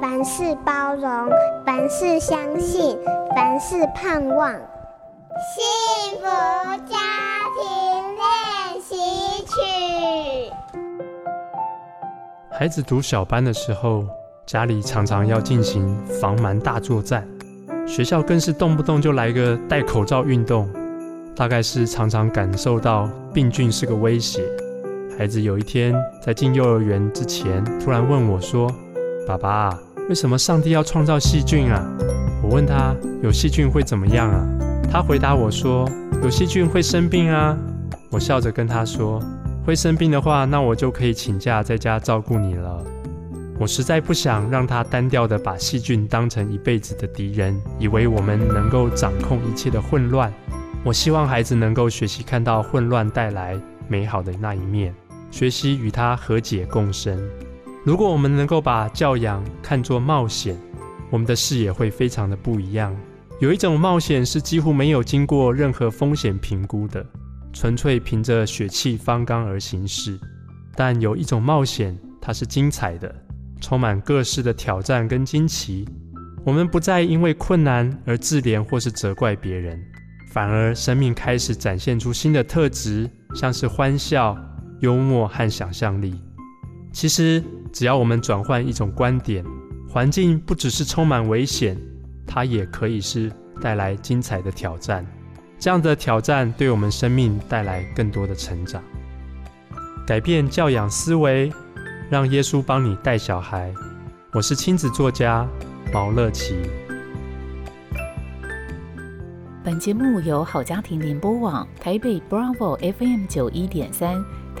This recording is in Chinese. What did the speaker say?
凡事包容，凡事相信，凡事盼望。幸福家庭练习曲。孩子读小班的时候，家里常常要进行防蛮大作战，学校更是动不动就来个戴口罩运动，大概是常常感受到病菌是个威胁。孩子有一天在进幼儿园之前，突然问我说：“爸爸，为什么上帝要创造细菌啊？”我问他：“有细菌会怎么样啊？”他回答我说：“有细菌会生病啊。”我笑着跟他说：“会生病的话，那我就可以请假在家照顾你了。”我实在不想让他单调地把细菌当成一辈子的敌人，以为我们能够掌控一切的混乱。我希望孩子能够学习看到混乱带来美好的那一面。学习与他和解共生。如果我们能够把教养看作冒险，我们的视野会非常的不一样。有一种冒险是几乎没有经过任何风险评估的，纯粹凭着血气方刚而行事。但有一种冒险，它是精彩的，充满各式的挑战跟惊奇。我们不再因为困难而自怜或是责怪别人，反而生命开始展现出新的特质，像是欢笑。幽默和想象力，其实只要我们转换一种观点，环境不只是充满危险，它也可以是带来精彩的挑战。这样的挑战对我们生命带来更多的成长。改变教养思维，让耶稣帮你带小孩。我是亲子作家毛乐琪。本节目由好家庭联播网台北 Bravo FM 九一点三。